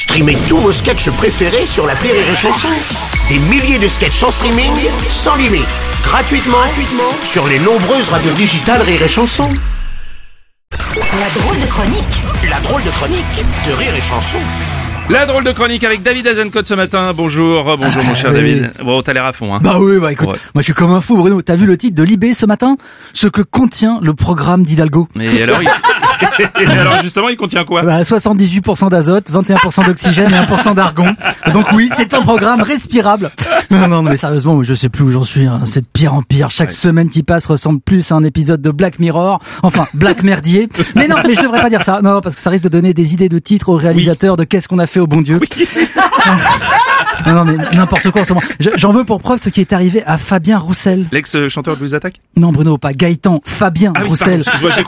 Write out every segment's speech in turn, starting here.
Streamez tous vos sketchs préférés sur la Rire et Chanson. Des milliers de sketchs en streaming, sans limite, gratuitement, gratuitement sur les nombreuses radios digitales Rire et Chanson. La drôle de chronique La drôle de chronique de Rire et Chanson. La drôle de chronique avec David Azencote ce matin. Bonjour, bonjour mon cher Ah, oui. David. Bon, t'as l'air à fond, hein. Bah oui, bah écoute, Ouais. moi je suis comme un fou Bruno. T'as vu le titre de Libé ce matin? Ce que contient le programme d'Hidalgo. Mais alors, il... Et alors justement, il contient quoi Bah, 78% d'azote, 21% d'oxygène et 1% d'argon. Donc oui, c'est un programme respirable. Non, non, mais sérieusement, je sais plus où j'en suis. hein. C'est de pire en pire. Chaque Ouais. semaine qui passe ressemble plus à un épisode de Black Mirror. Enfin, Black Merdier. Mais non, mais je devrais pas dire ça. Non, parce que ça risque de donner des idées de titres aux réalisateurs de Qu'est-ce qu'on a fait au bon Dieu. Non, non, mais n'importe quoi en ce moment. Je- J'en veux pour preuve ce qui est arrivé à Fabien Roussel. L'ex-chanteur de Louise Attaque Non, Bruno, pas Gaëtan, Fabien Ah oui, Roussel.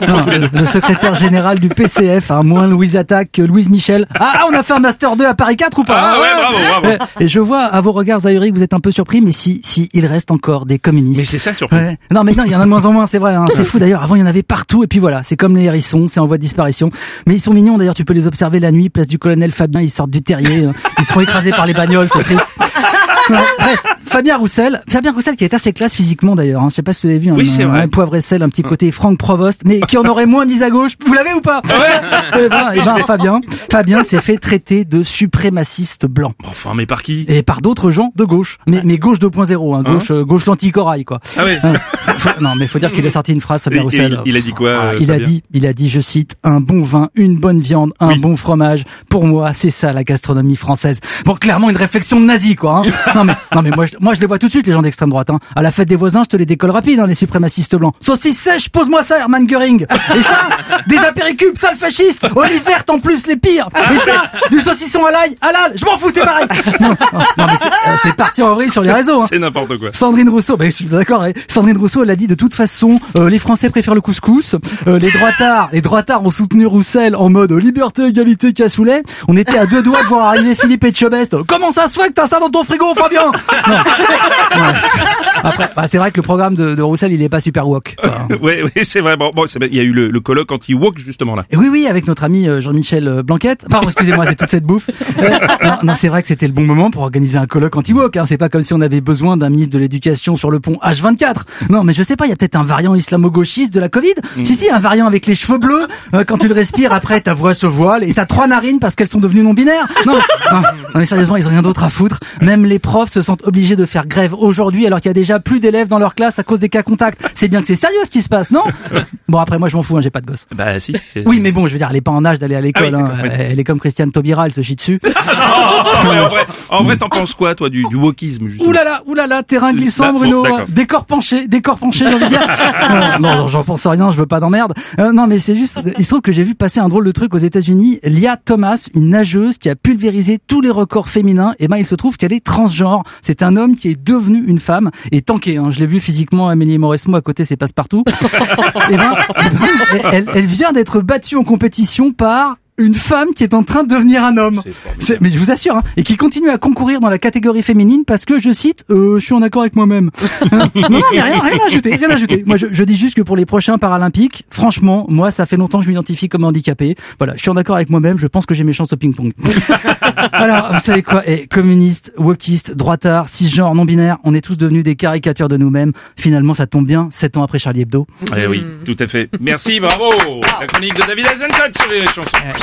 Non, tous les deux. Le secrétaire général du PCF, hein, moins Louise Attaque que Louise Michel. Ah, on a fait un Master 2 à Paris 4 ou pas Ah ouais, bravo, bravo. Et je vois à vos regards ahuris que vous êtes un peu surpris, mais si, si, il reste encore des communistes. Mais c'est ça. Ouais. Non mais non, il y en a de moins en moins, c'est vrai. Hein. C'est fou d'ailleurs. Avant, il y en avait partout. Et puis voilà, c'est comme les hérissons, c'est en voie de disparition. Mais ils sont mignons d'ailleurs. Tu peux les observer la nuit, place du colonel Fabien. Ils sortent du terrier. hein. Ils se font écraser par les bagnoles. C'est triste. Bref, Fabien Roussel, Fabien Roussel qui est assez classe physiquement d'ailleurs. Hein. Je sais pas si vous l'avez vu. Oui, un- c'est vrai. un poivre et sel, un petit côté Franck Provost, mais qui en aurait moins mis à gauche. Vous l'avez ou pas Eh ben, eh ben, Fabien, Fabien s'est fait traiter de suprémaciste blanc Enfin, mais par qui et par d'autres gens de gauche. Mais, mais gauche 2.0, hein, gauche, euh, gauche l'anti-corail, quoi. Ah ouais. Hein, faut- non, mais faut dire qu'il a sorti une phrase, Fabien Et- Roussel. il, il a dit quoi Ah, euh, il a dit, il a dit, je cite, un bon vin, une bonne viande, un Oui. bon fromage. Pour moi, c'est ça la gastronomie française. Bon, clairement une réflexion de nazi, quoi. Hein. Non mais, non mais moi, je, moi je les vois tout de suite les gens d'extrême droite. Hein. À la fête des voisins, je te les décolle rapide, hein, les suprémacistes blancs. Saucisse sèche, pose-moi ça, Hermann Göring. Et ça, des apéricubes, sale fasciste. Olive verte en plus, les pires. Et ça, du saucisson à l'ail, halal. Je m'en fous, c'est pareil. Non, non, non, mais c'est euh, c'est parti en vrille sur les réseaux. Hein. C'est n'importe quoi. Sandrine Rousseau, ben, je suis d'accord. hein. Sandrine Rousseau, elle a dit de toute façon, euh, les Français préfèrent le couscous. Euh, les droitards, les droitards ont soutenu Roussel en mode liberté, égalité, cassoulet. On était à deux doigts de voir arriver Philippe Etchebest. Comment ça se fait que t'as ça dans ton frigo, Fabien? Non. Après, bah, c'est vrai que le programme de, de Roussel, il est pas super woke. Enfin, Ouais, ouais, c'est vrai. Bon, bon, c'est- il y a eu le, le colloque anti-woke justement là. Et oui, oui, avec notre ami euh, Jean-Michel euh, Blanquette. Pardon, excusez-moi, c'est toute cette bouffe. Euh, non, non, c'est vrai que c'était le bon moment pour organiser un colloque anti-woke. Hein. C'est pas comme si on avait besoin d'un ministre de l'Éducation sur le pont H24. Non, mais je sais pas, il y a peut-être un variant islamo-gauchiste de la Covid. Si, si, un variant avec les cheveux bleus. euh, quand tu le respires, après, ta voix se voile et t'as trois narines parce qu'elles sont devenues non-binaires. Non, non, non, mais sérieusement, ils ont rien d'autre à foutre. Même les profs se sentent obligés de faire grève aujourd'hui alors qu'il y a déjà plus d'élèves dans leur classe à cause des cas contacts. C'est bien que c'est sérieux ce qui se passe, non Bon, après, moi, je m'en fous, hein, j'ai pas de gosse. Bah si. Oui, mais bon, je veux dire, elle est pas en âge d'aller à l'école. Ah oui, hein. oui. Elle est comme Christiane Taubira, elle se chie dessus. Oh, ouais, en vrai, en vrai, t'en penses quoi, toi, du, du wokisme Ouh là là, ouh là là, terrain glissant, Bah, bon, Bruno. d'accord. décor penché, décor penché, j'ai envie de dire. non, non, j'en pense rien, je veux pas d'emmerde. Euh, non, mais c'est juste, il se trouve que j'ai vu passer un drôle de truc aux États-Unis. Lia Thomas, une nageuse qui a pulvérisé tous les records féminins. Et ben, il se trouve qu'elle est transgenre. C'est un homme qui est devenu une femme et tanké. Hein. Je l'ai vu physiquement, Amélie Mauresmo à côté, c'est passe-partout. et ben, elle, elle vient d'être battue en compétition par une femme qui est en train de devenir un homme. C'est mais je vous assure, hein, et qui continue à concourir dans la catégorie féminine parce que je cite, euh, je suis en accord avec moi-même. non, non, mais rien, rien à ajouter, rien à ajouter. Moi, je, je dis juste que pour les prochains Paralympiques, franchement, moi, ça fait longtemps que je m'identifie comme handicapé. Voilà, je suis en accord avec moi-même. Je pense que j'ai mes chances au ping-pong. Alors, vous savez quoi Et communistes, wokistes, droitards, cisgenres, non-binaires, on est tous devenus des caricatures de nous-mêmes. Finalement, ça tombe bien, sept ans après Charlie Hebdo. Eh oui, tout à fait. Merci, bravo. La chronique de David Azencote sur les chansons.